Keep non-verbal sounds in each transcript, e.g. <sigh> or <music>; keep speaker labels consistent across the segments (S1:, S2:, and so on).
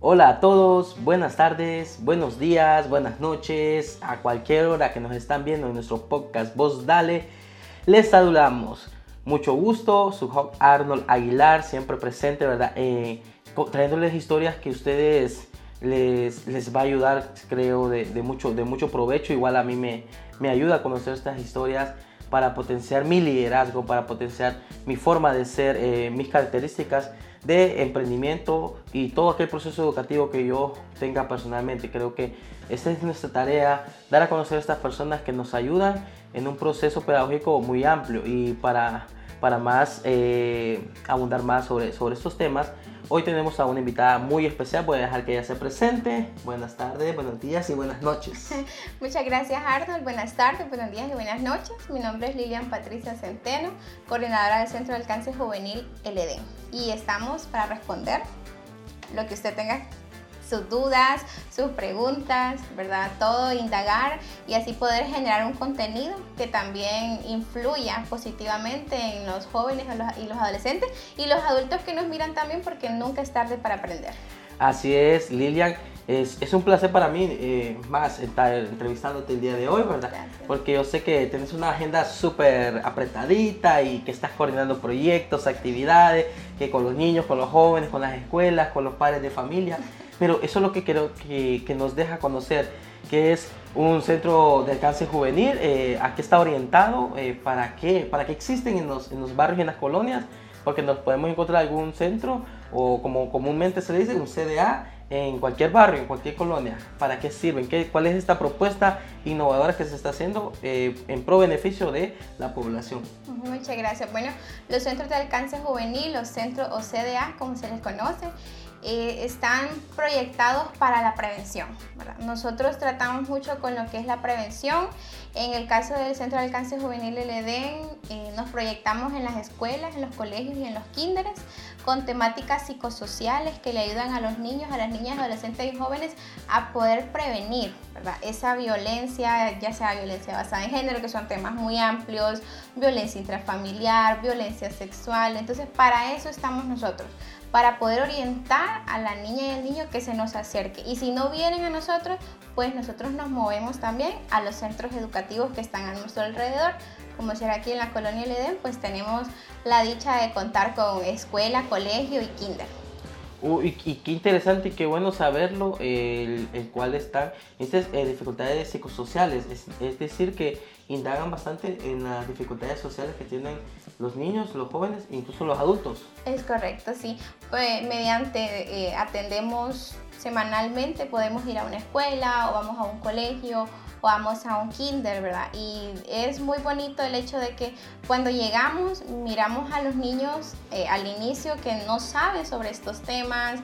S1: Hola a todos, buenas tardes, buenos días, buenas noches, a cualquier hora que nos están viendo en nuestro podcast Voz Dale, les saludamos. Mucho gusto, su Hawk Arnold Aguilar, siempre presente, ¿verdad? Eh, trayéndoles historias que ustedes les, les va a ayudar, creo, de, mucho, de mucho provecho. Igual a mí me, me ayuda a conocer estas historias para potenciar mi liderazgo, para potenciar mi forma de ser, eh, mis características de emprendimiento y todo aquel proceso educativo que yo tenga personalmente. Creo que esa es nuestra tarea, dar a conocer a estas personas que nos ayudan en un proceso pedagógico muy amplio y para, para más eh, abundar más sobre, sobre estos temas. Hoy tenemos a una invitada muy especial, voy a dejar que ella se presente. Buenas tardes, buenos días y buenas noches. <laughs>
S2: Muchas gracias Arnold, buenas tardes, buenos días y buenas noches. Mi nombre es Lilian Patricia Centeno, coordinadora del Centro de Alcance Juvenil LD. Y estamos para responder lo que usted tenga sus dudas, sus preguntas, ¿verdad? Todo indagar y así poder generar un contenido que también influya positivamente en los jóvenes y los adolescentes y los adultos que nos miran también porque nunca es tarde para aprender.
S1: Así es, Lilian. Es, es un placer para mí eh, más estar entrevistándote el día de hoy, ¿verdad? Porque yo sé que tienes una agenda súper apretadita y que estás coordinando proyectos, actividades, que con los niños, con los jóvenes, con las escuelas, con los padres de familia. <laughs> Pero eso es lo que quiero que, que nos deja conocer, que es un centro de alcance juvenil, eh, a qué está orientado, eh, para qué, para qué existen en los, barrios y en las colonias, porque nos podemos encontrar algún centro o como comúnmente se dice, un CDA en cualquier barrio, en cualquier colonia. ¿Para qué sirven? ¿Qué, ¿Cuál es esta propuesta innovadora que se está haciendo eh, en pro beneficio de la población?
S2: Muchas gracias. Bueno, los centros de alcance juvenil, los centros o CDA, como se les conoce, eh, están proyectados para la prevención. Nosotros tratamos mucho con lo que es la prevención. En el caso del Centro de Alcance Juvenil el EDEN, eh, nos proyectamos en las escuelas, en los colegios y en los kinderes con temáticas psicosociales que le ayudan a los niños, a las niñas, adolescentes y jóvenes a poder prevenir esa violencia, ya sea violencia basada en género, que son temas muy amplios, violencia intrafamiliar, violencia sexual. Entonces, para eso estamos nosotros para poder orientar a la niña y el niño que se nos acerque. Y si no vienen a nosotros, pues nosotros nos movemos también a los centros educativos que están a nuestro alrededor. Como será aquí en la colonia Eden, pues tenemos la dicha de contar con escuela, colegio y kinder.
S1: y, qué interesante y qué bueno saberlo, el, el cual están estas eh, dificultades psicosociales, es decir, que indagan bastante en las dificultades sociales que tienen los niños, los jóvenes incluso los adultos.
S2: Es correcto, sí. Pues, mediante eh, atendemos semanalmente, podemos ir a una escuela o vamos a un colegio o vamos a un kinder, ¿verdad? Y es muy bonito el hecho de que cuando llegamos miramos a los niños eh, al inicio que no saben sobre estos temas.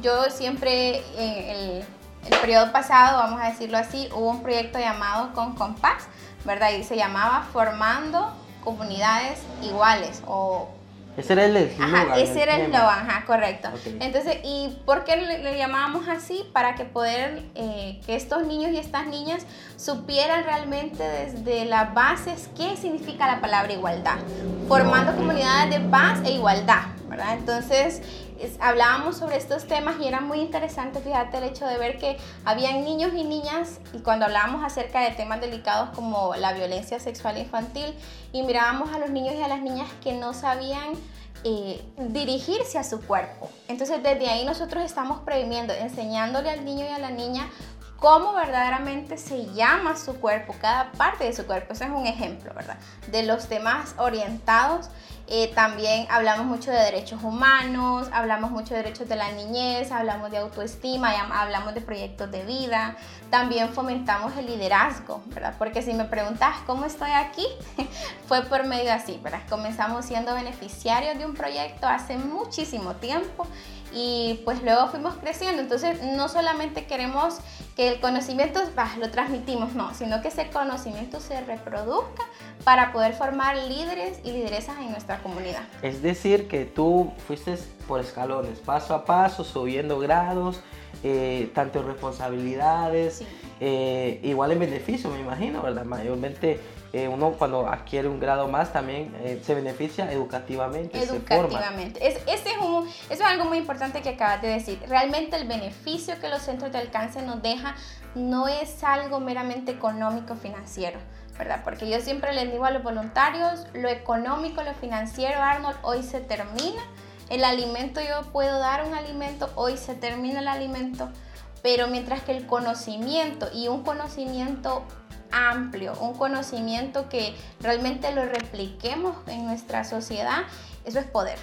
S2: Yo siempre, el, el periodo pasado, vamos a decirlo así, hubo un proyecto llamado Con Compás, ¿verdad? Y se llamaba Formando Comunidades Iguales o
S1: ese era el eslogan.
S2: Ajá, ese era el eslogan, ajá, correcto. Entonces, ¿y por qué le, llamábamos así? Para que poder, eh, que estos niños y estas niñas supieran realmente desde las bases qué significa la palabra igualdad, formando comunidades de paz e igualdad, ¿verdad? Entonces, hablábamos sobre estos temas y era muy interesante, fíjate, el hecho de ver que habían niños y niñas, y cuando hablábamos acerca de temas delicados como la violencia sexual infantil, y mirábamos a los niños y a las niñas que no sabían eh, dirigirse a su cuerpo. Entonces desde ahí nosotros estamos previniendo, enseñándole al niño y a la niña cómo verdaderamente se llama su cuerpo, cada parte de su cuerpo. Ese es un ejemplo, ¿verdad? De los temas orientados eh, también hablamos mucho de derechos humanos, hablamos mucho de derechos de la niñez, hablamos de autoestima, hablamos de proyectos de vida. También fomentamos el liderazgo, ¿verdad? Porque si me preguntas cómo estoy aquí, <laughs> fue por medio así, ¿verdad? Comenzamos siendo beneficiarios de un proyecto hace muchísimo tiempo y pues luego fuimos creciendo. Entonces no solamente queremos que el conocimiento lo transmitimos, no, sino que ese conocimiento se reproduzca para poder formar líderes y lideresas en nuestra comunidad.
S1: Es decir, que tú fuiste por escalones, paso a paso, subiendo grados, eh, tanto responsabilidades, eh, igual en beneficio, me imagino, ¿verdad? Mayormente eh, uno cuando adquiere un grado más también eh, se beneficia educativamente.
S2: Educativamente. Es, ese es un, eso es algo muy importante que acabas de decir. Realmente el beneficio que los centros de alcance nos deja no es algo meramente económico financiero. ¿verdad? Porque yo siempre les digo a los voluntarios, lo económico, lo financiero, Arnold, hoy se termina. El alimento, yo puedo dar un alimento, hoy se termina el alimento, pero mientras que el conocimiento y un conocimiento amplio, un conocimiento que realmente lo repliquemos en nuestra sociedad, eso es poder,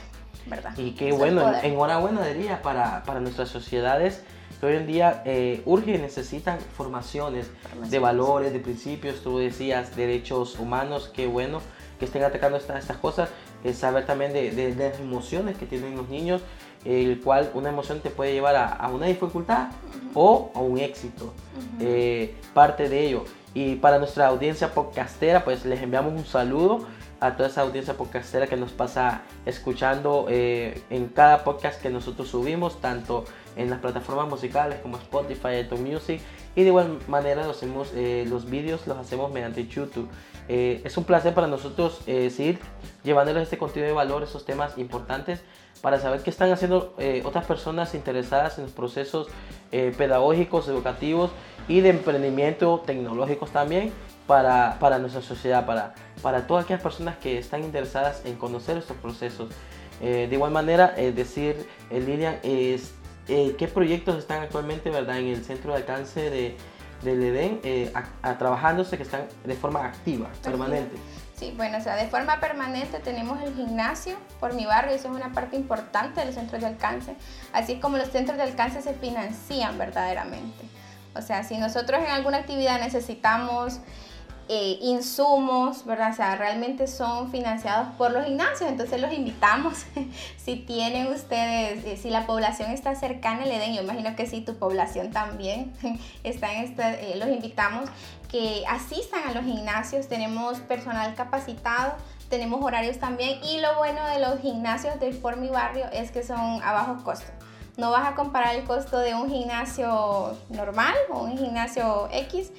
S2: ¿verdad?
S1: Y qué bueno, enhorabuena diría para, para nuestras sociedades que hoy en día eh, urge y necesitan formaciones de valores, de principios, tú decías, derechos humanos, qué bueno que estén atacando estas, estas cosas, saber también de, de, las emociones que tienen los niños, el cual una emoción te puede llevar a, una dificultad o a un éxito, eh, parte de ello. Y para nuestra audiencia podcastera, pues les enviamos un saludo a toda esa audiencia podcastera que nos pasa escuchando eh, en cada podcast que nosotros subimos, tanto en las plataformas musicales como Spotify, Apple Music. Y de igual manera los, hacemos, eh, los vídeos los hacemos mediante YouTube. Eh, es un placer para nosotros seguir llevándoles este contenido de valor, esos temas importantes, para saber qué están haciendo otras personas interesadas en los procesos pedagógicos, educativos y de emprendimiento tecnológicos también para, para, nuestra sociedad, para, para todas aquellas personas que están interesadas en conocer estos procesos. Eh, de igual manera, eh, decir, eh, Lilian, ¿qué proyectos están actualmente ¿verdad? en el centro de alcance de, del EDEN a, trabajándose que están de forma activa, permanente?
S2: Sí, bueno, o sea, de forma permanente tenemos el gimnasio por mi barrio, eso es una parte importante de los centros de alcance, así como los centros de alcance se financian verdaderamente. O sea, si nosotros en alguna actividad necesitamos eh, insumos, ¿verdad? O sea, realmente son financiados por los gimnasios, entonces los invitamos, <laughs> si tienen ustedes, eh, si la población está cercana, le den, yo imagino que sí, tu población también <laughs> está en este, eh, los invitamos que asistan a los gimnasios, tenemos personal capacitado, tenemos horarios también y lo bueno de los gimnasios de Por Mi Barrio es que son a bajo costo. No vas a comparar el costo de un gimnasio normal o un gimnasio X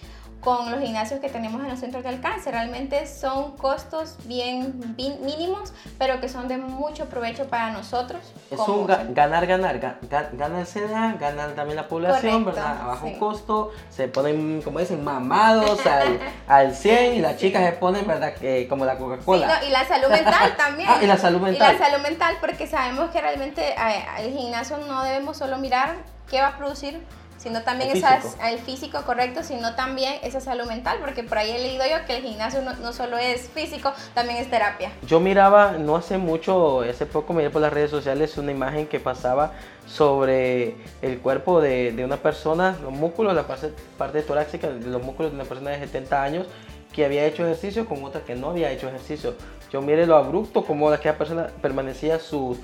S2: con los gimnasios que tenemos en los centros de alcance. Realmente son costos bien, mínimos, pero que son de mucho provecho para nosotros.
S1: Es un ganar, ganar, ganar el CDA, ganar también la población, ¿verdad? A bajo costo, se ponen, como dicen, mamados al, <laughs> al 100 y las chicas se ponen, ¿verdad? como la Coca-Cola.
S2: y la salud mental <laughs> también.
S1: ah, y la salud mental.
S2: Y la salud mental, porque sabemos que realmente eh, el gimnasio no debemos solo mirar qué va a producir sino también el físico. el físico correcto, sino también esa salud mental, porque por ahí he leído yo que el gimnasio no, no, solo es físico, también es terapia.
S1: Yo miraba, no hace mucho, hace poco miré por las redes sociales una imagen que pasaba sobre el cuerpo de, de una persona, los músculos, la parte, parte torácica, los músculos de una persona de 70 años que había hecho ejercicio con otra que no había hecho ejercicio. Yo miré lo abrupto como aquella persona permanecía sus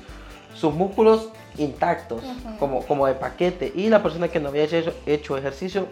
S1: sus músculos intactos, como, como de paquete. Y la persona que no había hecho, hecho ejercicio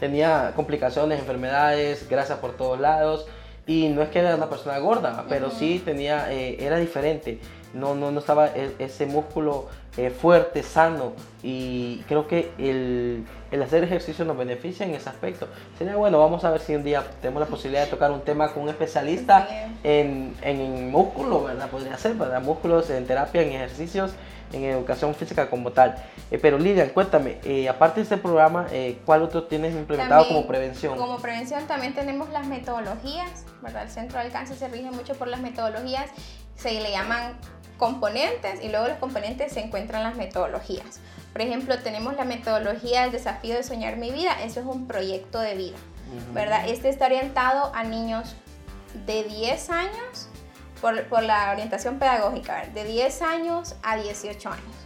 S1: tenía complicaciones, enfermedades, grasa por todos lados. Y no es que era una persona gorda, pero sí tenía, eh, era diferente. No, no, no estaba e, ese músculo eh, fuerte, sano. Y creo que el, el, hacer ejercicio nos beneficia en ese aspecto. Sería bueno, vamos a ver si un día tenemos la posibilidad de tocar un tema con un especialista en, en músculo, ¿verdad? Podría ser, ¿verdad? Músculos en terapia, en ejercicios, en educación física como tal. Eh, pero Lidia, cuéntame, eh, aparte de este programa, ¿cuál otro tienes implementado como prevención?
S2: Como prevención también tenemos las metodologías, ¿verdad? El centro de alcance se rige mucho por las metodologías, se le llaman componentes y luego los componentes se encuentran las metodologías. Por ejemplo, tenemos la metodología del desafío de soñar mi vida, eso es un proyecto de vida, ¿verdad? Este está orientado a niños de 10 años por, por la orientación pedagógica, de 10 años a 18 años.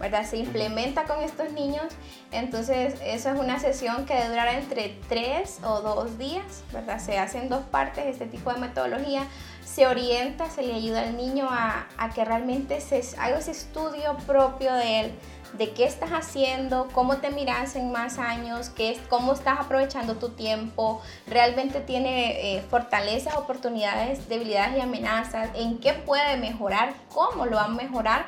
S2: ¿verdad? Se implementa con estos niños, entonces eso es una sesión que debe durar entre 3 o 2 días, ¿verdad? Se hacen dos partes este tipo de metodología se orienta, se le ayuda al niño a, que realmente se haga ese estudio propio de él, de qué estás haciendo, cómo te miras en más años, qué, cómo estás aprovechando tu tiempo, realmente tiene eh, fortalezas, oportunidades, debilidades y amenazas, en qué puede mejorar, cómo lo va a mejorar,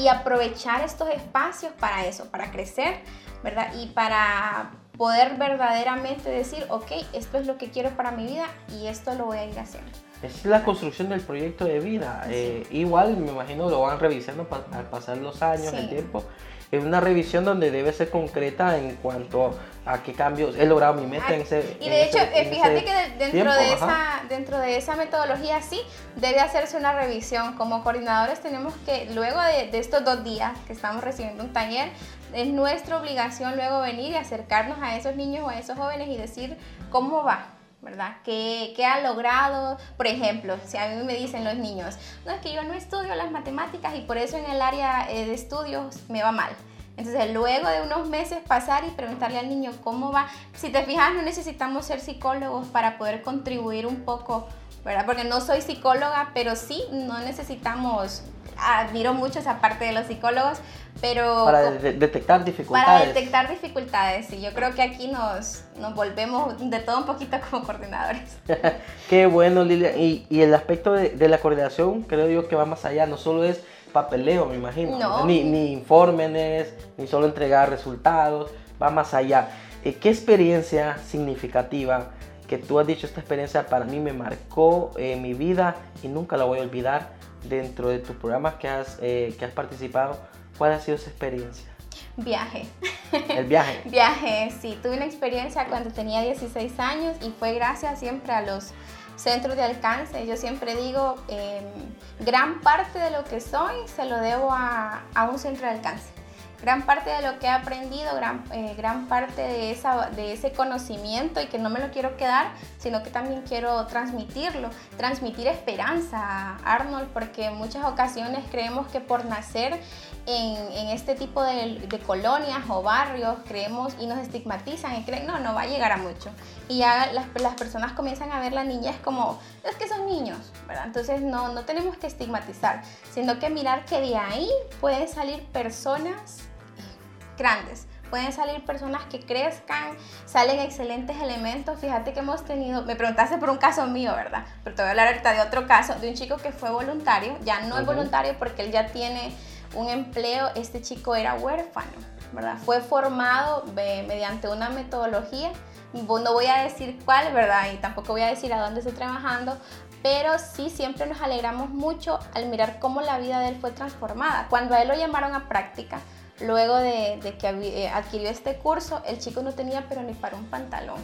S2: y aprovechar estos espacios para eso, para crecer, ¿verdad? Y para poder verdaderamente decir, ok, esto es lo que quiero para mi vida y esto lo voy a ir haciendo.
S1: Es la construcción del proyecto de vida. Eh, igual, me imagino, lo van revisando al pasar los años, el tiempo. Es una revisión donde debe ser concreta en cuanto a qué cambios he logrado mi meta en ese
S2: Y de hecho, eh, fíjate que dentro, de esa, dentro de esa metodología sí debe hacerse una revisión. Como coordinadores tenemos que, luego de, de estos dos días que estamos recibiendo un taller, es nuestra obligación luego venir y acercarnos a esos niños o a esos jóvenes y decir cómo va, ¿verdad? ¿Qué, ¿Qué, ha logrado? Por ejemplo, si a mí me dicen los niños, no, es que yo no estudio las matemáticas y por eso en el área eh, de estudios me va mal. Entonces, luego de unos meses pasar y preguntarle al niño cómo va, si te fijas, no necesitamos ser psicólogos para poder contribuir un poco, ¿verdad? Porque no soy psicóloga, pero sí, no necesitamos admiro mucho esa parte de los psicólogos, pero...
S1: Para detectar dificultades.
S2: Para detectar dificultades, y yo creo que aquí nos, nos volvemos de todo un poquito <laughs> como coordinadores. <laughs>
S1: Qué bueno, Lilia. Y, y el aspecto de, de, la coordinación creo yo que va más allá, no solo es papeleo, me imagino, ni, ni informes, ni solo entregar resultados, va más allá. Eh, ¿Qué experiencia significativa que tú has dicho, esta experiencia para mí me marcó en mi vida y nunca la voy a olvidar? Dentro de tus programas que has, eh, que has participado, ¿cuál ha sido esa experiencia?
S2: Viaje.
S1: El viaje. <laughs>
S2: viaje, sí. Tuve una experiencia cuando tenía 16 años y fue gracias siempre a los centros de alcance. Yo siempre digo, em, gran parte de lo que soy se lo debo a, a un centro de alcance gran parte de lo que he aprendido, gran, eh, gran parte de, esa, de ese conocimiento y que no me lo quiero quedar, sino que también quiero transmitirlo, transmitir esperanza, Arnold, porque en muchas ocasiones creemos que por nacer en, en este tipo de, de, colonias o barrios, creemos y nos estigmatizan y creen, no, no va a llegar a mucho. Y ya las, las personas comienzan a ver la niñez como, es que son niños, ¿verdad? Entonces no, no tenemos que estigmatizar, sino que mirar que de ahí pueden salir personas grandes. Pueden salir personas que crezcan, salen excelentes elementos. Fíjate que hemos tenido, me preguntaste por un caso mío, ¿verdad? Pero te voy a hablar ahorita de otro caso, de un chico que fue voluntario, ya no es voluntario porque él ya tiene un empleo, este chico era huérfano, ¿verdad? Fue formado mediante una metodología, no voy a decir cuál, ¿verdad? Y tampoco voy a decir a dónde estoy trabajando, pero sí siempre nos alegramos mucho al mirar cómo la vida de él fue transformada. Cuando a él lo llamaron a práctica, Luego de, que eh, adquirió este curso, el chico no tenía pero ni para un pantalón.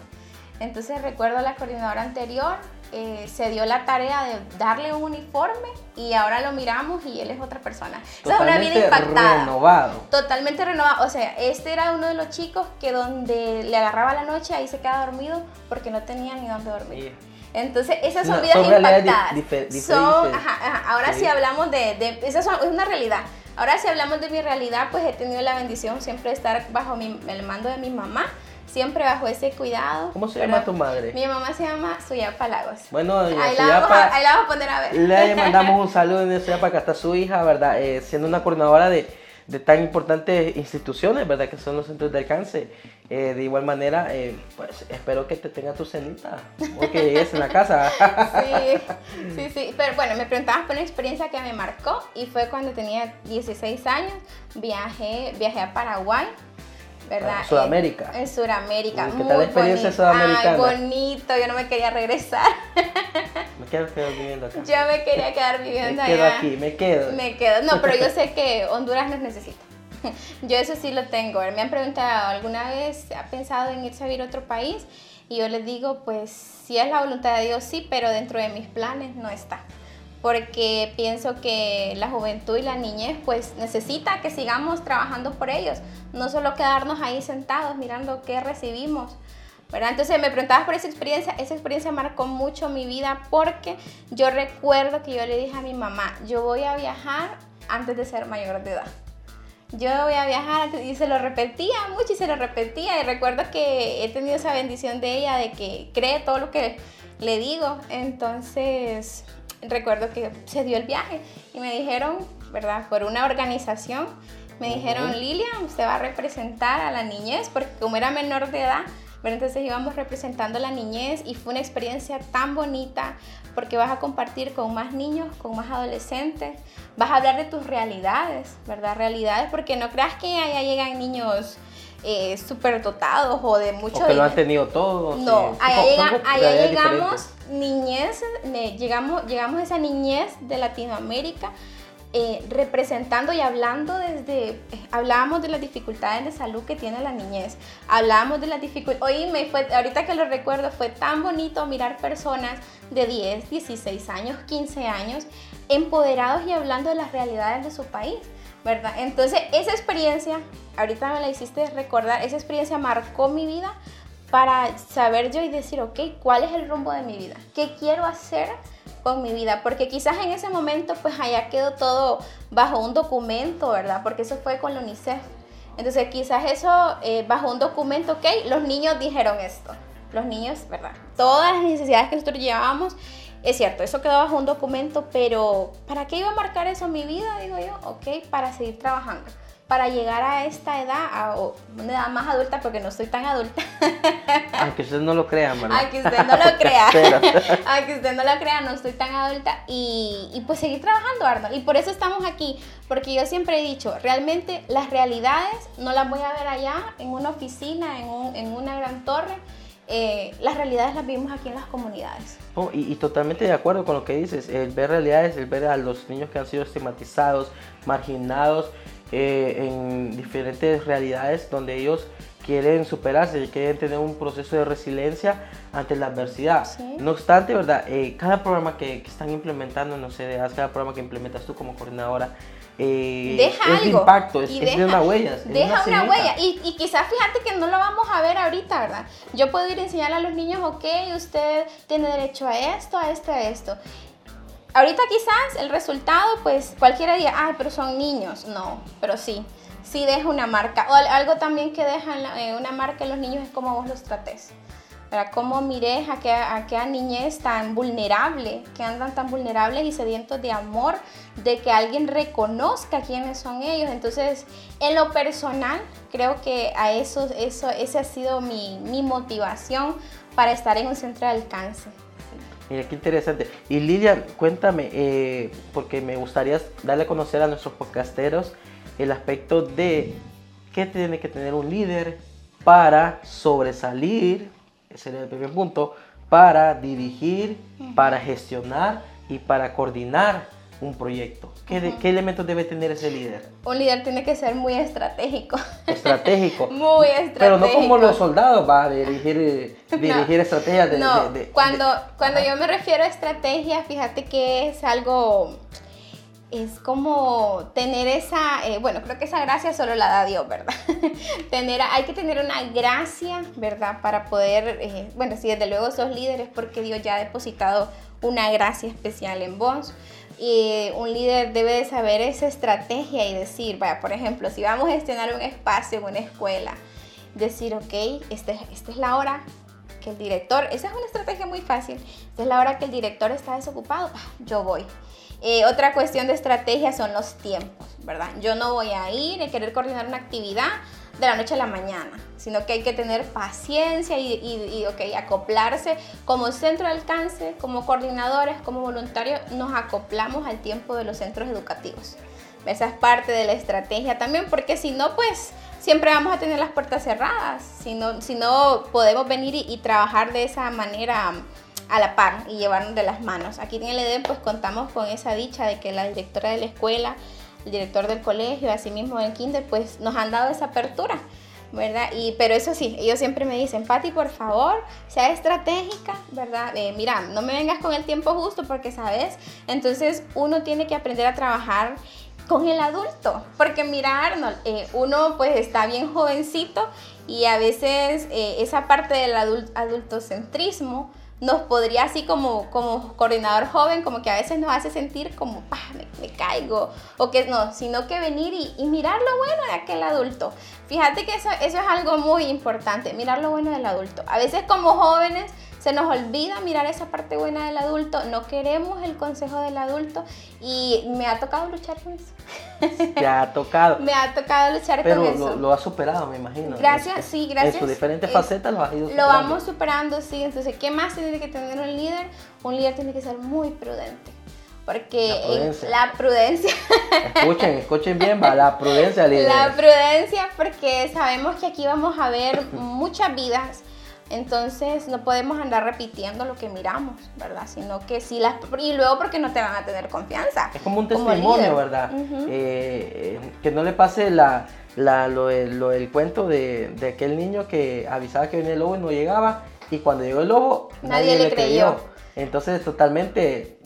S2: Entonces recuerdo a la coordinadora anterior, eh, se dio la tarea de darle un uniforme y ahora lo miramos y él es otra persona.
S1: Totalmente una vida impactada. renovado.
S2: Totalmente renovado. O sea, este era uno de los chicos que donde le agarraba la noche ahí se quedaba dormido porque no tenía ni dónde dormir. Entonces, esas son vidas impactadas. son, ahora sí. hablamos de, de esa es una realidad. Ahora si hablamos de mi realidad, pues he tenido la bendición siempre de estar bajo el mando de mi mamá, siempre bajo ese cuidado.
S1: ¿Cómo se llama tu madre?
S2: Mi mamá se llama Suyapa Lagos.
S1: Bueno,
S2: ahí, la vamos a, ahí la vamos a poner a ver.
S1: Le <laughs> mandamos un saludo en Suyapa, acá está su hija, ¿verdad? Eh, siendo una coordinadora de, de tan importantes instituciones, ¿verdad? Que son los centros de alcance. Eh, de igual manera, eh, pues espero que te tenga tu cenita o que llegues en la casa. <laughs>
S2: sí, sí, sí. Pero bueno, me preguntabas por una experiencia que me marcó y fue cuando tenía 16 años. Viajé, viajé a Paraguay. ¿Verdad?
S1: En Sudamérica.
S2: En, Sudamérica.
S1: ¿Qué tal la experiencia sudamericana?
S2: Ay, bonito, yo no me quería regresar. <laughs>
S1: Me quiero quedar viviendo acá.
S2: Yo me quería quedar viviendo
S1: allá. Me quedo aquí, me quedo.
S2: Me quedo. No, pero yo <laughs> sé que Honduras nos necesita. <laughs> Yo eso sí lo tengo. Me han preguntado, ¿alguna vez ha pensado en irse a vivir a otro país? Y yo les digo, pues si es la voluntad de Dios, sí, pero dentro de mis planes no está. Porque pienso que la juventud y la niñez pues necesita que sigamos trabajando por ellos. No solo quedarnos ahí sentados mirando qué recibimos. ¿verdad? Entonces me preguntabas por esa experiencia. Esa experiencia marcó mucho mi vida porque yo recuerdo que yo le dije a mi mamá, yo voy a viajar antes de ser mayor de edad yo voy a viajar y se lo repetía mucho y se lo repetía y recuerdo que he tenido esa bendición de ella de que cree todo lo que le digo entonces recuerdo que se dio el viaje y me dijeron verdad por una organización me dijeron Lilian usted va a representar a la niñez porque como era menor de edad pero entonces íbamos representando la niñez y fue una experiencia tan bonita porque vas a compartir con más niños, con más adolescentes, vas a hablar de tus realidades, ¿verdad? Realidades, porque no creas que allá llegan niños eh, súper dotados o de mucho...
S1: O que lo han tenido todos.
S2: No, allá, llegamos niñez, llegamos, llegamos a esa niñez de Latinoamérica eh, representando y hablando desde, eh, hablábamos de las dificultades de salud que tiene la niñez, hablábamos de las dificultades, me fue, ahorita que lo recuerdo, fue tan bonito mirar personas de 10, 16 años, 15 años, empoderados y hablando de las realidades de su país, ¿verdad? Entonces, esa experiencia, ahorita me la hiciste recordar, esa experiencia marcó mi vida para saber yo y decir, ok, ¿cuál es el rumbo de mi vida? ¿Qué quiero hacer? con mi vida, porque quizás en ese momento pues allá quedó todo bajo un documento, ¿verdad? Porque eso fue con la UNICEF. Entonces quizás eso eh, bajo un documento, ok, los niños dijeron esto, los niños, ¿verdad? Todas las necesidades que nosotros llevábamos, es cierto, eso quedó bajo un documento, pero ¿para qué iba a marcar eso en mi vida? Digo yo, ok, para seguir trabajando para llegar a esta edad, a una edad más adulta, porque no soy tan adulta. <laughs>
S1: Aunque usted no lo crea, ¿verdad?
S2: Aunque usted <laughs> <laughs> no lo crea. Aunque usted no lo crea, no estoy tan adulta. Y, y, pues seguir trabajando, Arnold. Y por eso estamos aquí, porque yo siempre he dicho, realmente las realidades no las voy a ver allá en una oficina, en, un, en una gran torre. Eh, las realidades las vivimos aquí en las comunidades.
S1: Oh, y, y, totalmente de acuerdo con lo que dices, el ver realidades, el ver a los niños que han sido estigmatizados, marginados, eh, en diferentes realidades donde ellos quieren superarse, quieren tener un proceso de resiliencia ante la adversidad. No obstante, ¿verdad? Eh, cada programa que, que, están implementando no sé, cada programa que implementas tú como coordinadora, eh,
S2: deja
S1: es de impacto, es, de una huella.
S2: deja una, huella. Y, y, quizás fíjate que no lo vamos a ver ahorita, ¿verdad? Yo puedo ir a enseñarle a los niños, ok, usted tiene derecho a esto, a esto, a esto. Ahorita quizás el resultado, pues cualquiera diga, ay, pero son niños. No, pero sí, sí deja una marca. O algo también que deja eh, una marca en los niños es cómo vos los trates. ¿verdad? Cómo mires a aquella, niñez tan vulnerable, que andan tan vulnerables y sedientos de amor, de que alguien reconozca quiénes son ellos. Entonces, en lo personal, creo que a eso, eso esa ha sido mi, mi motivación para estar en un centro de alcance.
S1: Mira, qué interesante. Y Lidia, cuéntame, eh, porque me gustaría darle a conocer a nuestros podcasteros el aspecto de qué tiene que tener un líder para sobresalir, ese sería el primer punto, para dirigir, para gestionar y para coordinar un proyecto? ¿Qué, ¿Qué, elementos debe tener ese líder?
S2: Un líder tiene que ser muy estratégico.
S1: Estratégico. <laughs>
S2: muy estratégico.
S1: Pero no como los soldados, va a dirigir, <laughs> dirigir estrategias de,
S2: no. cuando, cuando yo me refiero a estrategia, fíjate que es algo es como tener esa, eh, bueno, creo que esa gracia solo la da Dios, ¿verdad? <laughs> tener, hay que tener una gracia, ¿verdad? Para poder, eh, bueno, si desde luego sos líderes porque Dios ya ha depositado una gracia especial en vos. Un líder debe de saber esa estrategia y decir, por ejemplo, si vamos a gestionar un espacio en una escuela, decir, ok, esta, es la hora que el director, esa es una estrategia muy fácil, esta es la hora que el director está desocupado, yo voy. Eh, otra cuestión de estrategia son los tiempos, ¿verdad? Yo no voy a ir a querer coordinar una actividad de la noche a la mañana, sino que hay que tener paciencia y, y, acoplarse como centro de alcance, como coordinadores, como voluntarios, nos acoplamos al tiempo de los centros educativos. Esa es parte de la estrategia también, porque si no, pues siempre vamos a tener las puertas cerradas, si no, podemos venir y, trabajar de esa manera a la par y llevarnos de las manos. Aquí en el EDEN pues contamos con esa dicha de que la directora de la escuela director del colegio, así mismo en Kinder, pues nos han dado esa apertura. ¿verdad? Y, pero eso sí, ellos siempre me dicen, Patti, por favor, sea estratégica, ¿verdad? Eh, mira, no me vengas con el tiempo justo porque, ¿sabes? Entonces uno tiene que aprender a trabajar con el adulto, porque mira, Arnold, eh, uno pues está bien jovencito y a veces eh, esa parte del adultocentrismo, nos podría así como, como coordinador joven, como que a veces nos hace sentir como, me, caigo, o que no, sino que venir y, mirar lo bueno de aquel adulto. Fíjate que eso, eso es algo muy importante, mirar lo bueno del adulto. A veces como jóvenes se nos olvida mirar esa parte buena del adulto, no queremos el consejo del adulto y me ha tocado luchar con eso.
S1: Te ha tocado. <laughs>
S2: me ha tocado luchar
S1: con
S2: eso.
S1: Lo, lo has superado, me imagino.
S2: Gracias, sí, gracias.
S1: En sus diferentes facetas lo has ido
S2: superando. Lo vamos superando, sí. Entonces, ¿qué más tiene que tener un líder? Un líder tiene que ser muy prudente porque la prudencia.
S1: Escuchen, <laughs> escuchen bien, va, la prudencia.
S2: La prudencia, porque sabemos que aquí vamos a ver muchas vidas. Entonces no podemos andar repitiendo lo que miramos, ¿verdad? Sino que sí las... Y luego porque no te van a tener confianza.
S1: Es como un testimonio, ¿verdad? Eh, que no le pase la, la, lo, el, cuento de, de, aquel niño que avisaba que venía el lobo y no llegaba. Y cuando llegó el lobo, nadie, le creyó. Entonces totalmente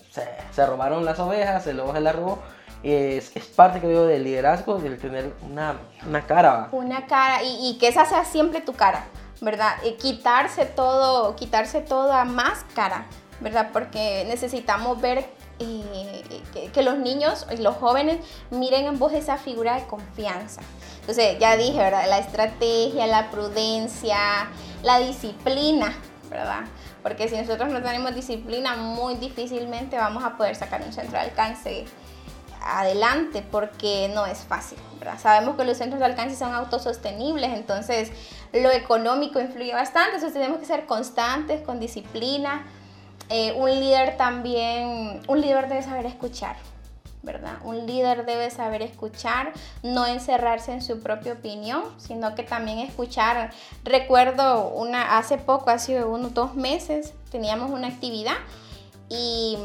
S1: se, robaron las ovejas, el lobo se las robó. Es, es, parte, creo, del liderazgo, del tener una, una cara.
S2: Una cara, y, y, que esa sea siempre tu cara, ¿verdad? Y quitarse todo, quitarse toda máscara, ¿verdad? Porque necesitamos ver eh, que, los niños y los jóvenes miren en vos esa figura de confianza. Entonces, ya dije, ¿verdad? La estrategia, la prudencia, la disciplina, ¿verdad? Porque si nosotros no tenemos disciplina, muy difícilmente vamos a poder sacar un centro de alcance adelante porque no es fácil. ¿verdad? Sabemos que los centros de alcance son autosostenibles, entonces lo económico influye bastante, entonces tenemos que ser constantes, con disciplina. Eh, un líder también, un líder debe saber escuchar, ¿verdad? Un líder debe saber escuchar, no encerrarse en su propia opinión, sino que también escuchar. Recuerdo una, hace poco, hace unos dos meses, teníamos una actividad y,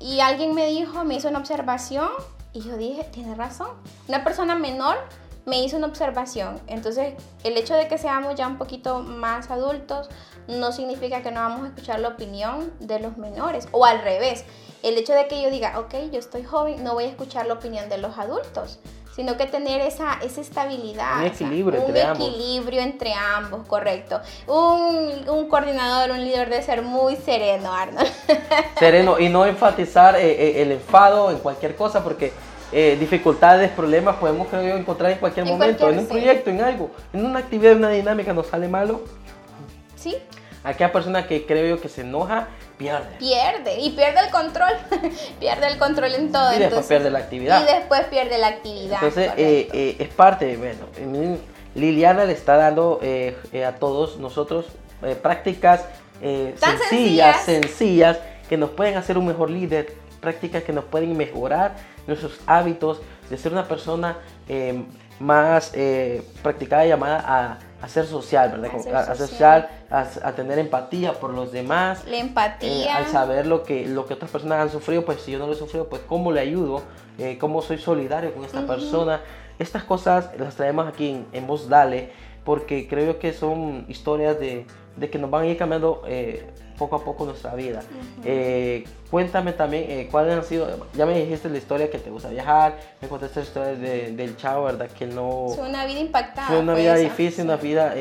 S2: y alguien me dijo, me hizo una observación y yo dije, tiene razón. Una persona menor me hizo una observación. Entonces, el hecho de que seamos ya un poquito más adultos no significa que no vamos a escuchar la opinión de los menores o al revés el hecho de que yo diga, ok, yo estoy joven, no voy a escuchar la opinión de los adultos, sino que tener esa, esa estabilidad.
S1: Un equilibrio,
S2: entre, ambos. un equilibrio entre ambos, correcto. Un, un, coordinador, un líder debe ser muy sereno, Arnold. <laughs>
S1: Sereno y no enfatizar eh, eh, el enfado en cualquier cosa, porque eh, dificultades, problemas podemos creo encontrar en cualquier momento, en un proyecto, en algo, en una actividad, en una dinámica nos sale malo.
S2: Sí.
S1: Aquella persona que creo yo que se enoja pierde.
S2: Pierde y pierde el control, <laughs> pierde el control en todo.
S1: Y después pierde la actividad.
S2: Y después pierde la actividad.
S1: Entonces eh, eh, es parte, bueno, Liliana le está dando eh, a todos nosotros prácticas sencillas, sencillas, que nos pueden hacer un mejor líder, prácticas que nos pueden mejorar nuestros hábitos de ser una persona más practicada llamada a a ser social, ¿verdad? A ser, social, a, tener empatía por los demás.
S2: La empatía.
S1: Eh, al saber lo que, lo que otras personas han sufrido, pues si yo no lo he sufrido, pues cómo le ayudo, eh, cómo soy solidario con esta persona. Estas cosas las traemos aquí en, en Voz Dale, porque creo que son historias de, de que nos van a ir cambiando eh, poco a poco nuestra vida. Eh, cuéntame también eh, cuáles han sido, ya me dijiste la historia que te gusta viajar, me contaste la historia del chavo, ¿verdad? Que no...
S2: Fue una vida impactada.
S1: Fue una vida difícil, una vida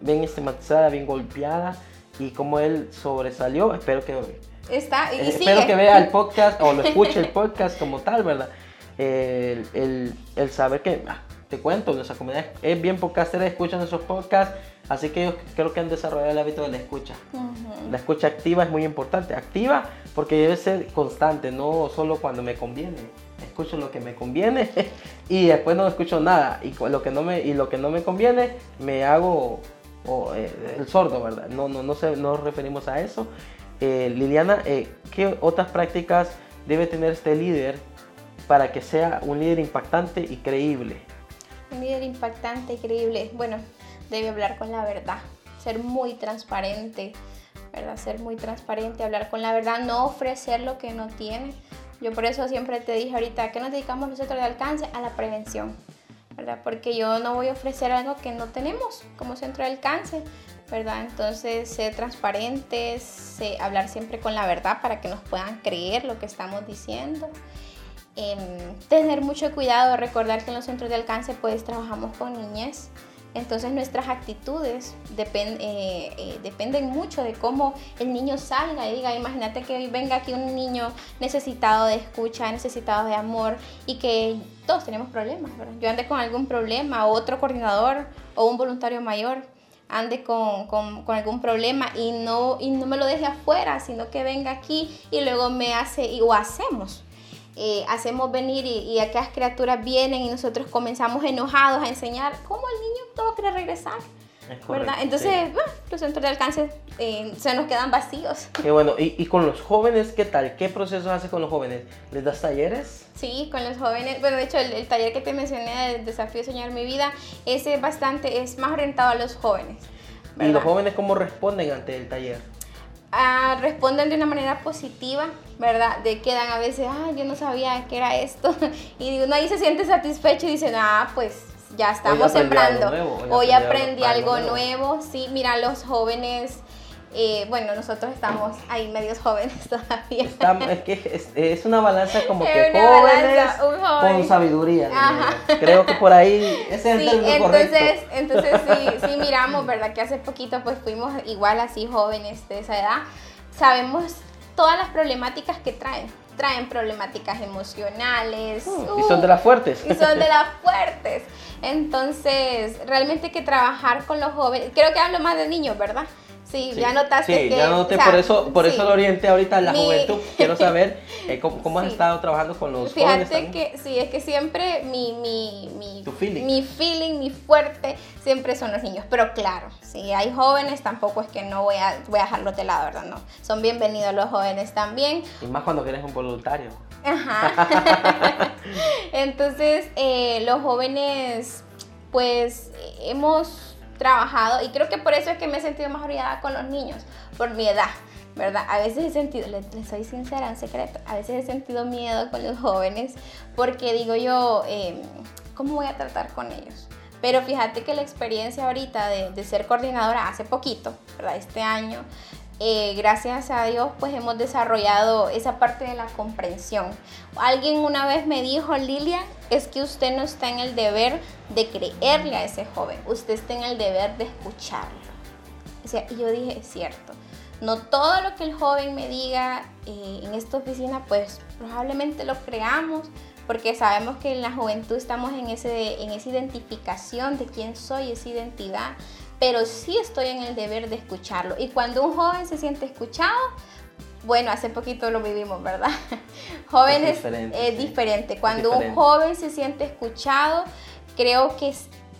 S1: bien estigmatizada, bien golpeada y como él sobresalió, espero que...
S2: Está, y
S1: espero que vea el <laughs> podcast o lo escuche el podcast como tal, ¿verdad? el, el, el saber que... Ah, te cuento, nuestra comunidad es bien podcastera, escucha nuestros podcasts, así que yo creo que han desarrollado el hábito de la escucha. La escucha activa es muy importante, activa porque debe ser constante, no solo cuando me conviene. Escucho lo que me conviene <laughs> y después no escucho nada y lo que no me, y lo que no me conviene me hago eh, el sordo, ¿verdad? No, no, no, se, no nos referimos a eso. Eh, Liliana, eh, ¿qué otras prácticas debe tener este líder para que sea un líder impactante y creíble?
S2: Un líder impactante, increíble. Bueno, debe hablar con la verdad, ser muy transparente, ¿verdad? Ser muy transparente, hablar con la verdad, no ofrecer lo que no tiene. Yo por eso siempre te dije ahorita, que nos dedicamos nosotros de alcance? A la prevención, ¿verdad? Porque yo no voy a ofrecer algo que no tenemos como centro de alcance, ¿verdad? Entonces, ser transparentes, hablar siempre con la verdad para que nos puedan creer lo que estamos diciendo. Em, tener mucho cuidado, recordar que en los centros de alcance pues trabajamos con niñas, entonces nuestras actitudes eh, eh, dependen mucho de cómo el niño salga y diga, imagínate que hoy venga aquí un niño necesitado de escucha, necesitado de amor y que todos tenemos problemas, Yo ande con algún problema, o otro coordinador o un voluntario mayor ande con, con, con, algún problema y no, y no me lo deje afuera, sino que venga aquí y luego me hace, o hacemos eh, hacemos venir y, y, aquellas criaturas vienen y nosotros comenzamos enojados a enseñar cómo el niño no va a querer regresar. ¿verdad? Entonces, los centros de alcance eh, se nos quedan vacíos. <laughs>
S1: Qué bueno, ¿Y, ¿Y, con los jóvenes qué tal? ¿Qué procesos hace con los jóvenes? ¿Les das talleres?
S2: Sí, con los jóvenes, bueno, de hecho el, taller que te mencioné del desafío de soñar mi vida, ese es bastante, es más orientado a los jóvenes.
S1: ¿Y los jóvenes cómo responden ante el taller?
S2: Ah, responden de una manera positiva, ¿verdad? De quedan a veces, ah, yo no sabía que era esto. <laughs> Y uno ahí se siente satisfecho y dice, ah, pues ya estamos sembrando. hoy, aprendí, algo, nuevo. Sí, mira, los jóvenes eh, bueno, nosotros estamos ahí medios jóvenes <laughs> todavía.
S1: es que es, una balanza como que jóvenes con sabiduría. Creo que por ahí ese es el
S2: entonces, Entonces sí, <laughs> sí miramos, ¿verdad? Que hace poquito pues fuimos igual así jóvenes de esa edad. Sabemos todas las problemáticas que traen. Traen problemáticas emocionales.
S1: Uh, y son de las fuertes.
S2: Y son de <laughs> las fuertes. Entonces, realmente hay que trabajar con los jóvenes. Creo que hablo más de niños, ¿verdad? Sí, ya notaste
S1: sí, ya noté, por eso, por eso lo orienté ahorita a la juventud. Quiero <laughs> saber eh, cómo, has estado trabajando con los
S2: Fíjate
S1: jóvenes.
S2: Fíjate que sí, es que siempre mi, mi, mi, feeling. mi feeling, mi fuerte, siempre son los niños. Pero claro, si hay jóvenes, tampoco es que no voy a, voy a dejarlo de lado, ¿verdad? No, son bienvenidos los jóvenes también.
S1: Y más cuando eres un voluntario.
S2: Ajá. <laughs> <laughs> Entonces, eh, los jóvenes, pues, hemos trabajado y creo que por eso es que me he sentido más orientada con los niños, por mi edad, ¿verdad? A veces he sentido, les, soy sincera, en secreto, a veces he sentido miedo con los jóvenes porque digo yo, em, ¿cómo voy a tratar con ellos? Pero fíjate que la experiencia ahorita de, de ser coordinadora hace poquito, ¿verdad? Este año, eh, gracias a Dios, pues hemos desarrollado esa parte de la comprensión. Alguien una vez me dijo, Lilia, es que usted no está en el deber de creerle a ese joven, usted está en el deber de escucharlo. Y yo dije, es cierto, no todo lo que el joven me diga eh, en esta oficina, pues probablemente lo creamos, porque sabemos que en la juventud estamos en, ese, en esa identificación de quién soy, esa identidad pero sí estoy en el deber de escucharlo. Y cuando un joven se siente escuchado, bueno, hace poquito lo vivimos, ¿verdad? <laughs> Jóvenes es diferente. Cuando un joven se siente escuchado, creo que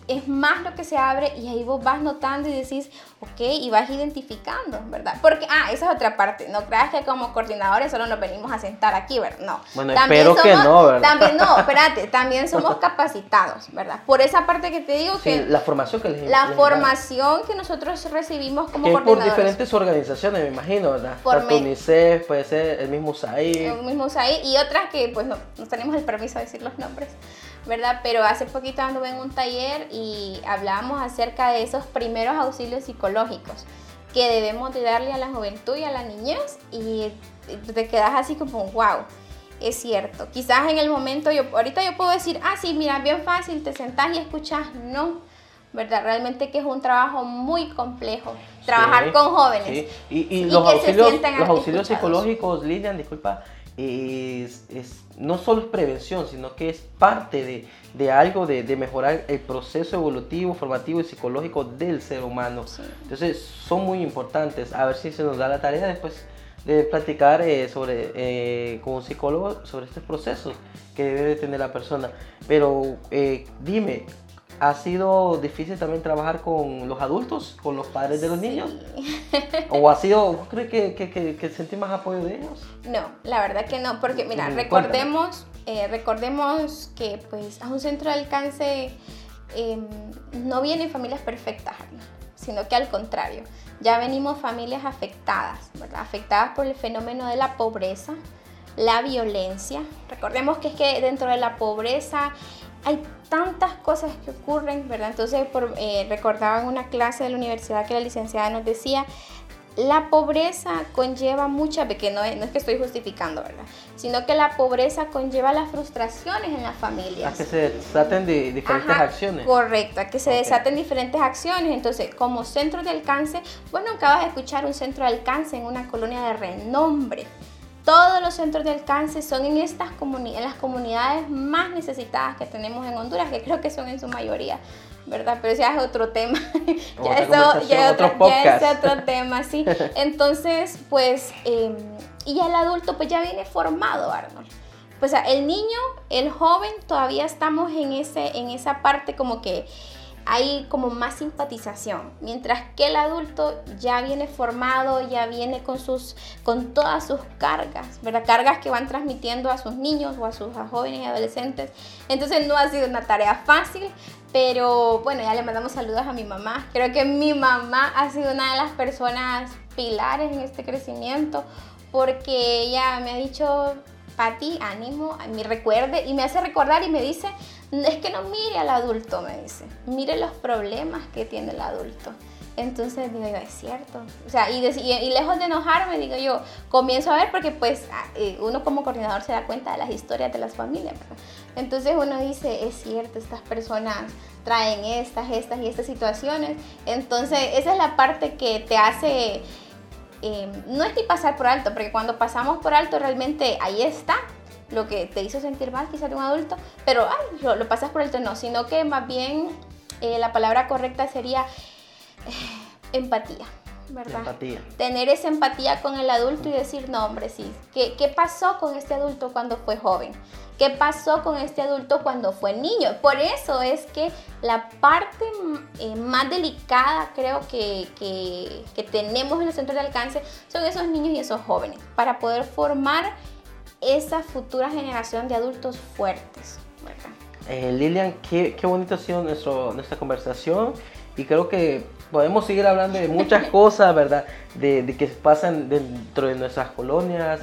S2: es más lo que se abre y ahí vos vas notando y decís, ok, y vas identificando, ¿verdad? Porque, ah, esa es otra parte, no creas que como coordinadores solo nos venimos a sentar aquí, ¿verdad? No.
S1: Bueno, espero que no, ¿verdad?
S2: También, no, espérate, <laughs> también somos capacitados, ¿verdad? Por esa parte que te digo
S1: sí,
S2: que...
S1: la formación que les
S2: La formación que nosotros recibimos como
S1: que
S2: coordinadores.
S1: por diferentes organizaciones, me imagino, ¿verdad? Por UNICEF, puede ser el mismo USAID.
S2: El mismo USAID y otras que, pues, no, no tenemos el permiso de decir los nombres. ¿Verdad? Pero hace poquito anduve en un taller y hablábamos acerca de esos primeros auxilios psicológicos que debemos de darle a la juventud y a la niñez y te quedas así como, wow, es cierto. Quizás en el momento, yo ahorita yo puedo decir, ah, sí, mira, bien fácil, te sentás y escuchas, no. ¿verdad? Realmente que es un trabajo muy complejo, trabajar con jóvenes.
S1: Y, los, auxilios, los auxilios psicológicos, Lilian, disculpa, es, no solo es prevención, sino que es parte de, algo de, mejorar el proceso evolutivo, formativo y psicológico del ser humano. Entonces son muy importantes. A ver si se nos da la tarea después de platicar eh, sobre, eh, con un psicólogo sobre estos procesos que debe tener la persona. Pero eh, dime, ¿Ha sido difícil también trabajar con los adultos, con los padres de los niños? <laughs> ¿O ha sido, ¿crees que, que, que, sentí más apoyo de ellos?
S2: No, la verdad que no, porque mira, recordemos, eh, recordemos que pues a un centro de alcance em, no vienen familias perfectas, sino que al contrario, ya venimos familias afectadas, ¿verdad? Afectadas por el fenómeno de la pobreza, la violencia. Recordemos que es que dentro de la pobreza hay tantas cosas que ocurren, ¿verdad? Entonces por, eh, recordaba en una clase de la universidad que la licenciada nos decía, la pobreza conlleva muchas, que no es, no es que estoy justificando, ¿verdad? Sino que la pobreza conlleva las frustraciones en las familias.
S1: A que se desaten de diferentes acciones.
S2: Correcto, a que se desaten diferentes acciones. Entonces, como centro de alcance, bueno, acabas de escuchar un centro de alcance en una colonia de renombre. Todos los centros de alcance son en, estas en las comunidades más necesitadas que tenemos en Honduras, que creo que son en su mayoría, ¿verdad? Pero ya es otro tema. <laughs> ya, eso, ya, otro, ya es otro <laughs> tema, sí. Entonces, pues, em, y el adulto pues ya viene formado, Arnold. Pues el niño, el joven, todavía estamos en, ese, en esa parte como que hay como más simpatización, mientras que el adulto ya viene formado, ya viene con sus con todas sus cargas, ¿verdad? Cargas que van transmitiendo a sus niños o a sus jóvenes y adolescentes. Entonces no ha sido una tarea fácil, pero bueno, ya le mandamos saludos a mi mamá. Creo que mi mamá ha sido una de las personas pilares en este crecimiento porque ella me ha dicho, Pati, ánimo, me recuerde y me hace recordar y me dice, es que no mire al adulto, me dice, mire los problemas que tiene el adulto. Entonces digo yo, es cierto. O sea, y, lejos de enojarme, digo yo, comienzo a ver porque pues ah, eh, uno como coordinador se da cuenta de las historias de las familias. Entonces uno dice, es cierto, estas personas traen estas, estas y estas situaciones. Entonces esa es la parte que te hace, eh, no es ni pasar por alto, porque cuando pasamos por alto realmente ahí está, lo que te hizo sentir mal quizás de un adulto, pero ay, lo, pasas por alto, no, sino que más bien eh, la palabra correcta sería eh, empatía. ¿verdad?
S1: Empatía.
S2: Tener esa empatía con el adulto y decir, no, hombre, sí, ¿qué, ¿qué pasó con este adulto cuando fue joven? ¿Qué pasó con este adulto cuando fue niño? Por eso es que la parte eh, más delicada creo que, que, que, tenemos en el centro de alcance son esos niños y esos jóvenes, para poder formar esa futura generación de adultos fuertes.
S1: Eh, Lilian, qué, qué bonita ha sido nuestro, nuestra conversación y creo que podemos seguir hablando de muchas <laughs> cosas, ¿verdad? De, de, que pasan dentro de nuestras colonias,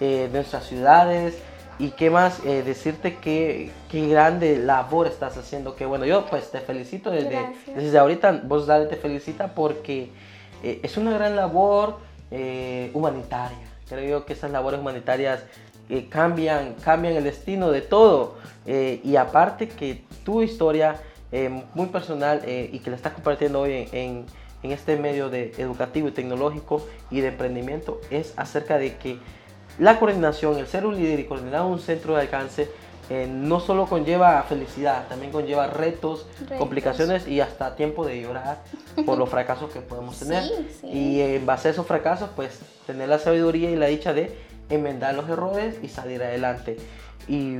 S1: eh, de nuestras ciudades y qué más eh, decirte que qué grande labor estás haciendo que bueno yo pues te felicito desde, desde ahorita vos dale te felicita porque es una gran labor humanitaria creo que esas labores humanitarias cambian, cambian el destino de todo. Eh, y aparte que tu historia eh, muy personal eh, y que la estás compartiendo hoy en, en, este medio de educativo y tecnológico y de emprendimiento es acerca de que la coordinación, el ser un líder y coordinar un centro de alcance no solo conlleva felicidad, también conlleva retos, complicaciones y hasta tiempo de llorar por los <laughs> fracasos que podemos tener. Y en base a esos fracasos, pues tener la sabiduría y la dicha de enmendar los errores y salir adelante. Y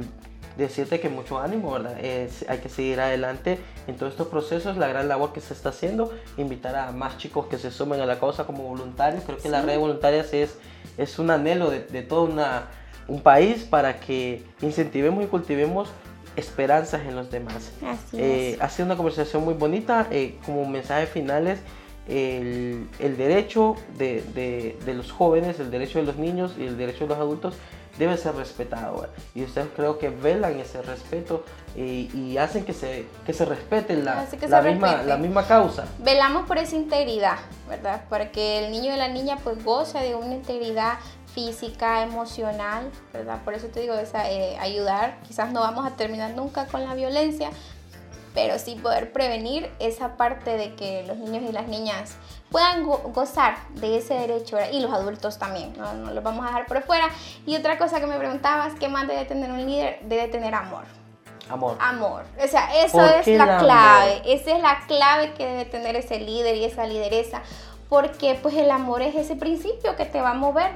S1: decirte que mucho ánimo, ¿verdad? hay que seguir adelante en todos estos procesos, la gran labor que se está haciendo, invitar a más chicos que se sumen a la causa como voluntarios. Creo que la red de voluntarias es, es un anhelo de, de todo una, un país para que incentivemos y cultivemos esperanzas en los demás. Eh, ha sido una conversación muy bonita, eh, como mensajes finales el, el derecho de, de, de, los jóvenes, el derecho de los niños y el derecho de los adultos debe ser respetado. Y ustedes creo que velan ese respeto y, y hacen que se, que se respete la, la, misma, la misma causa.
S2: Velamos por esa integridad, ¿verdad? Para que el niño y la niña pues goza de una integridad física, emocional, ¿verdad? Por eso te digo, esa, eh, ayudar, quizás no vamos a terminar nunca con la violencia, pero sí poder prevenir esa parte de que los niños y las niñas puedan gozar de ese derecho y los adultos también, ¿no? no los vamos a dejar por fuera. Y otra cosa que me preguntabas, ¿qué más debe tener un líder? Debe tener amor.
S1: Amor.
S2: Amor. O sea, eso es la clave. Esa es la clave que debe tener ese líder y esa lideresa. Porque pues el amor es ese principio que te va a mover.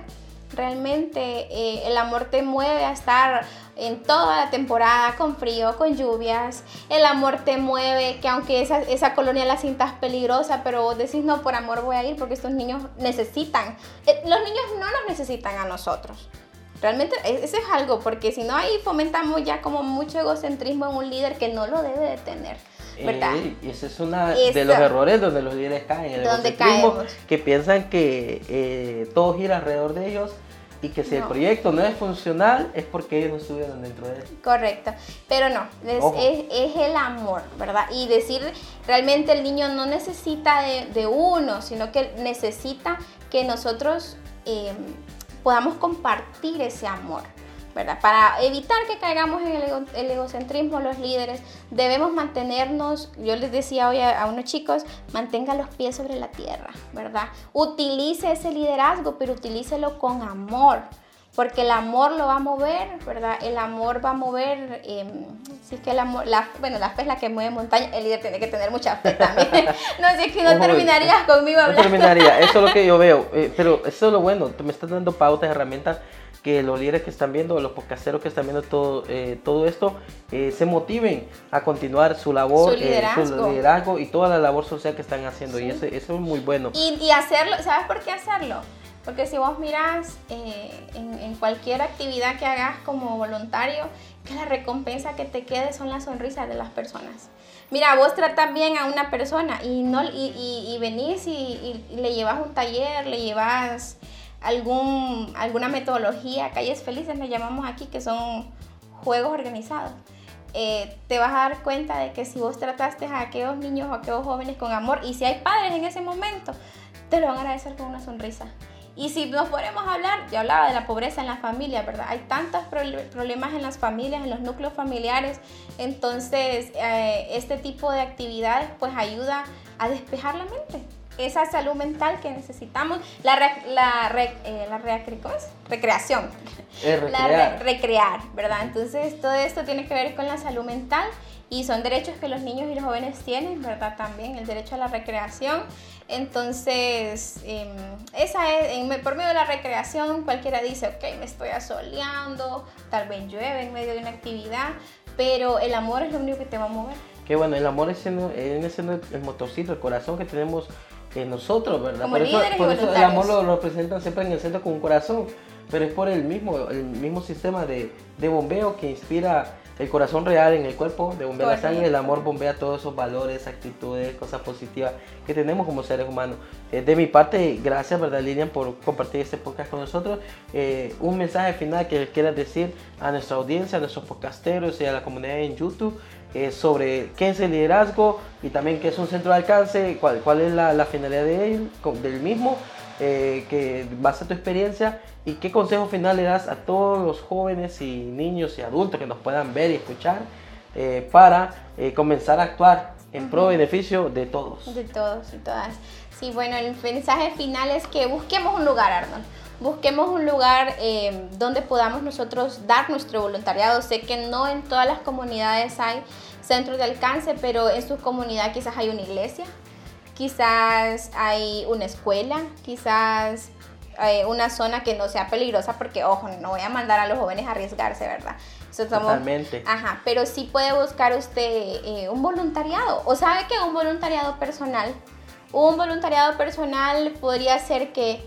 S2: Realmente eh, el amor te mueve a estar en toda la temporada, con frío, con lluvias. El amor te mueve, que aunque esa, esa colonia la cintas peligrosa, pero vos decís, no, por amor voy a ir porque estos niños necesitan. Eh, los niños no nos necesitan a nosotros. Realmente e, eso es algo, porque si no ahí fomentamos ya como mucho egocentrismo en un líder que no lo debe de tener. ¿Verdad?
S1: y ese es uno de los errores donde los líderes caen, el egocentrismo, que piensan que eh, todo gira alrededor de ellos y que si el proyecto no es funcional es porque ellos no estuvieron dentro de él.
S2: Correcto, pero no, es, es, el amor, ¿verdad? Y decir, realmente el niño no necesita de, de uno, sino que necesita que nosotros eh, podamos compartir ese amor. ¿Verdad? Para evitar que caigamos en el, egocentrismo los líderes, debemos mantenernos, yo les decía hoy a, unos chicos, mantenga los pies sobre la tierra, ¿verdad? Utilice ese liderazgo, pero utilícelo con amor, porque el amor lo va a mover, ¿verdad? El amor va a mover, eh, si es que el amor, la, bueno, la fe es la que mueve montaña, el líder tiene que tener mucha fe también. <laughs> no, si es que no terminarías conmigo hablando.
S1: No terminaría, eso es lo que yo veo, <laughs> eh, pero eso es lo bueno, me estás dando pautas, herramientas que los líderes que están viendo, los podcasteros que están viendo todo, eh, todo esto, eh, se motiven a continuar su labor, su liderazgo. y toda la labor social que están haciendo. Y eso, eso, es muy bueno.
S2: Y, y, hacerlo, ¿sabes por qué hacerlo? Porque si vos miras en, en cualquier actividad que hagas como voluntario, que la recompensa que te quede son las sonrisas de las personas. Mira, vos tratas bien a una persona y, no, y, y, venís y, le llevas un taller, le llevas algún, alguna metodología, calles felices le llamamos aquí, que son juegos organizados. Eh, te vas a dar cuenta de que si vos trataste a aquellos niños o a aquellos jóvenes con amor y si hay padres en ese momento, te lo van a agradecer con una sonrisa. Y si nos ponemos a hablar, yo hablaba de la pobreza en la familia, ¿verdad? Hay tantos problemas en las familias, en los núcleos familiares, entonces eh, este tipo de actividades pues ayuda a despejar la mente. Esa salud mental que necesitamos, la, la, eh, la recreación, la recrear, ¿verdad? Entonces todo esto tiene que ver con la salud mental y son derechos que los niños y los jóvenes tienen, ¿verdad? También el derecho a la recreación. Entonces, em, esa es, por medio de la recreación, cualquiera dice, ok, me estoy asoleando, tal vez llueve en medio de una actividad, pero el amor es lo único que te va a mover.
S1: Qué bueno, el amor es, en, ese el motorcito, el corazón que tenemos en nosotros, ¿verdad?
S2: por eso,
S1: por eso el amor lo representan siempre en el centro con un corazón, pero es por el mismo, el mismo sistema de, de bombeo que inspira el corazón real en el cuerpo de bombear la sangre, el amor bombea todos esos valores, actitudes, cosas positivas que tenemos como seres humanos. Eh, de mi parte, gracias, ¿verdad, Lilian, por compartir este podcast con nosotros. Eh, un mensaje final que quieras decir a nuestra audiencia, a nuestros podcasteros y a la comunidad en YouTube eh, sobre qué es el liderazgo y también qué es un centro de alcance, cuál, cuál es la, la finalidad de él, del mismo, que basa tu experiencia ¿Y qué consejo final le das a todos los jóvenes y niños y adultos que nos puedan ver y escuchar eh, para eh, comenzar a actuar en pro beneficio de todos?
S2: De todos y todas. Sí, bueno, el mensaje final es que busquemos un lugar, Arnold. Busquemos un lugar eh, donde podamos nosotros dar nuestro voluntariado. Sé que no en todas las comunidades hay centros de alcance, pero en su comunidad quizás hay una iglesia, quizás hay una escuela, quizás una zona que no sea peligrosa porque, ojo, no voy a mandar a los jóvenes a arriesgarse, ¿verdad?
S1: Totalmente.
S2: Ajá, pero sí puede buscar usted eh, un voluntariado. O sabe que un voluntariado personal, un voluntariado personal podría ser que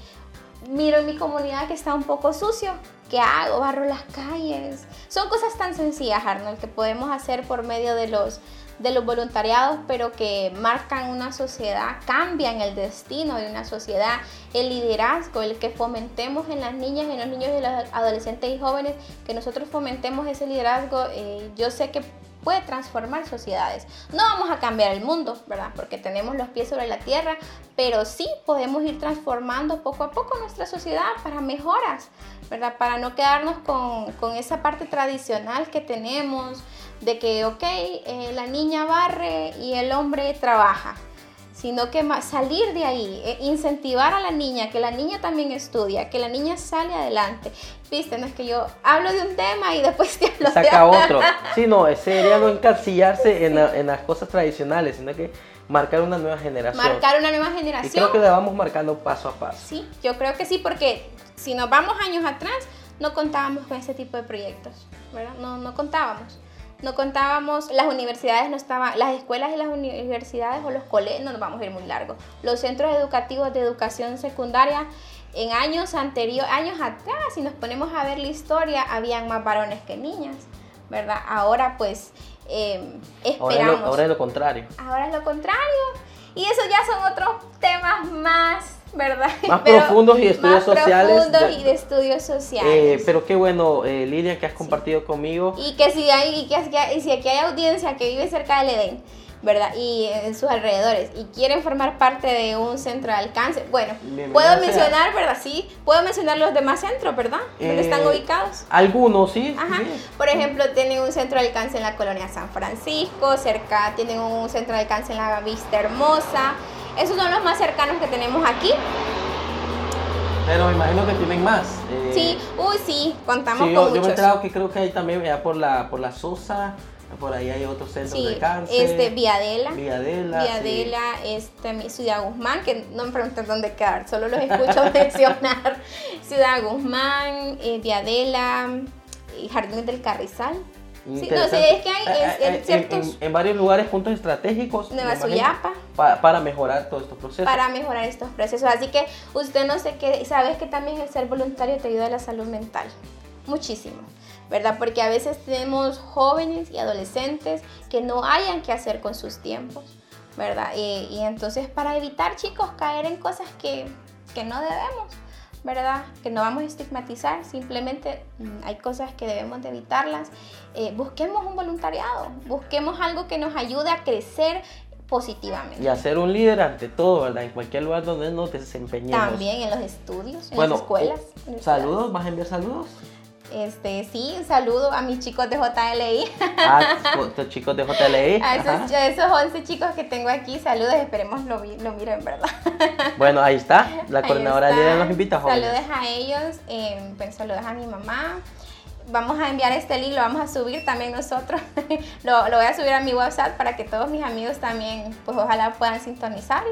S2: miro en mi comunidad que está un poco sucio. ¿Qué hago? Barro las calles. Son cosas tan sencillas, Arnold, que podemos hacer por medio de los de los voluntariados, pero que marcan una sociedad, cambian el destino de una sociedad, el liderazgo, el que fomentemos en las niñas, en los niños y los adolescentes y jóvenes, que nosotros fomentemos ese liderazgo, eh, yo sé que puede transformar sociedades. No vamos a cambiar el mundo, ¿verdad? Porque tenemos los pies sobre la tierra, pero sí podemos ir transformando poco a poco nuestra sociedad para mejoras, ¿verdad? Para no quedarnos con, con esa parte tradicional que tenemos, de que, ok, eh, la niña barre y el hombre trabaja, sino que salir de ahí, eh, incentivar a la niña, que la niña también estudia, que la niña sale adelante. Viste, no es que yo hablo de un tema y después te hablo
S1: Saca otro. Sí, no, sería no encasillarse en, en, las cosas tradicionales, sino que marcar una nueva generación.
S2: Marcar una nueva generación.
S1: Y creo que la vamos marcando paso a paso.
S2: Sí, yo creo que sí, porque si nos vamos años atrás, no contábamos con ese tipo de proyectos, ¿verdad? No, no contábamos no contábamos, las universidades no estaban, las escuelas y las universidades o los colegios, no nos vamos a ir muy largo, los centros educativos de educación secundaria en años anteriores, años atrás, si nos ponemos a ver la historia, habían más varones que niñas, ¿verdad? Ahora pues eh, esperamos.
S1: ahora es lo contrario.
S2: Ahora es lo contrario. Y eso ya son otros temas más ¿verdad? <laughs>
S1: Más profundos y estudios sociales.
S2: Profundos y de estudios sociales.
S1: Eh, pero qué bueno, eh, que has compartido conmigo.
S2: Y que si hay, y que, y si aquí hay audiencia que vive cerca del Edén, ¿verdad? Y en sus alrededores y quieren formar parte de un centro de alcance. Bueno, puedo mencionar, ¿verdad? Sí, puedo mencionar los demás centros, ¿verdad? ¿Dónde están eh, ubicados?
S1: Algunos, sí.
S2: Ajá. Por ejemplo, tienen un centro de alcance en la colonia San Francisco, cerca tienen un centro de alcance en la Vista Hermosa. Esos son los más cercanos que tenemos aquí.
S1: Pero me imagino que tienen más.
S2: Eh, sí, uy, sí, contamos
S1: sí,
S2: con
S1: yo,
S2: muchos.
S1: Yo me he enterado que creo que hay también ya por la, por la Sosa, por ahí hay otros centros de cáncer.
S2: Este, Viadela.
S1: Viadela.
S2: Viadela, este, Ciudad Guzmán, que no me preguntan dónde quedar, solo los escucho <laughs> mencionar. Ciudad Guzmán, eh, Viadela, y Jardines del Carrizal. Sí, no, sé, es que hay eh,
S1: eh, ciertos... En, varios lugares, puntos estratégicos.
S2: Nueva Suyapa.
S1: Para, para, mejorar todos estos procesos.
S2: Para mejorar estos procesos. Así que usted no se quede, sabes que también el ser voluntario te ayuda a la salud mental. Muchísimo. ¿verdad? Porque a veces tenemos jóvenes y adolescentes que no hayan que hacer con sus tiempos, ¿verdad? Y, entonces para evitar, chicos, caer en cosas que, que, no debemos, ¿verdad? Que no vamos a estigmatizar, simplemente mm, hay cosas que debemos de evitarlas. Eh, busquemos un voluntariado, busquemos algo que nos ayude a crecer positivamente.
S1: Y a ser un líder ante todo, ¿verdad? En cualquier lugar donde nos desempeñemos.
S2: También en los estudios, en las escuelas.
S1: Saludos, ¿vas a enviar saludos?
S2: Este, sí, un saludo a mis chicos de JLI.
S1: Ah, tus chicos de JLI. <laughs>
S2: A esos, esos 11 chicos que tengo aquí, saludos, esperemos lo, lo miren, ¿verdad? <laughs>
S1: Bueno, ahí está, la coordinadora líder nos invita,
S2: jóvenes. Saludos a ellos, eh, pues, saludos a mi mamá. Vamos a enviar este link, lo vamos a subir también nosotros. <laughs> lo, lo voy a subir a mi WhatsApp para que todos mis amigos también, pues ojalá puedan sintonizar.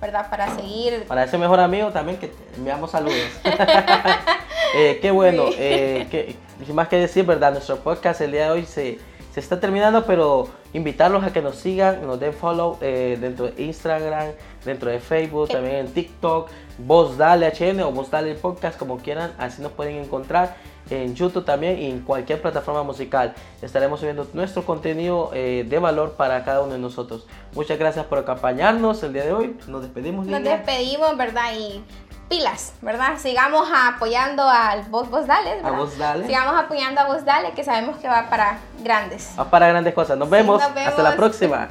S2: ¿Verdad? Para seguir.
S1: Para ese mejor amigo también que enviamos saludos. <laughs> <laughs> eh, qué bueno. Eh, sin más que decir, ¿verdad? Nuestro podcast el día de hoy se, se está terminando, pero invitarlos a que nos sigan, nos den follow eh, dentro de Instagram, dentro de Facebook, también en TikTok, Voz Dale HN o Voz Dale Podcast, como quieran, así nos pueden encontrar en YouTube también y en cualquier plataforma musical. Estaremos subiendo nuestro contenido eh, de valor para cada uno de nosotros. Muchas gracias por acompañarnos el día de hoy. Nos despedimos.
S2: Nos despedimos, ¿verdad? Y pilas, ¿verdad? Sigamos apoyando al Voz Voz Dale.
S1: A Voz Dale.
S2: Sigamos apoyando a Voz Dale, que sabemos que va para grandes.
S1: Va para grandes cosas. Nos vemos. Hasta la próxima.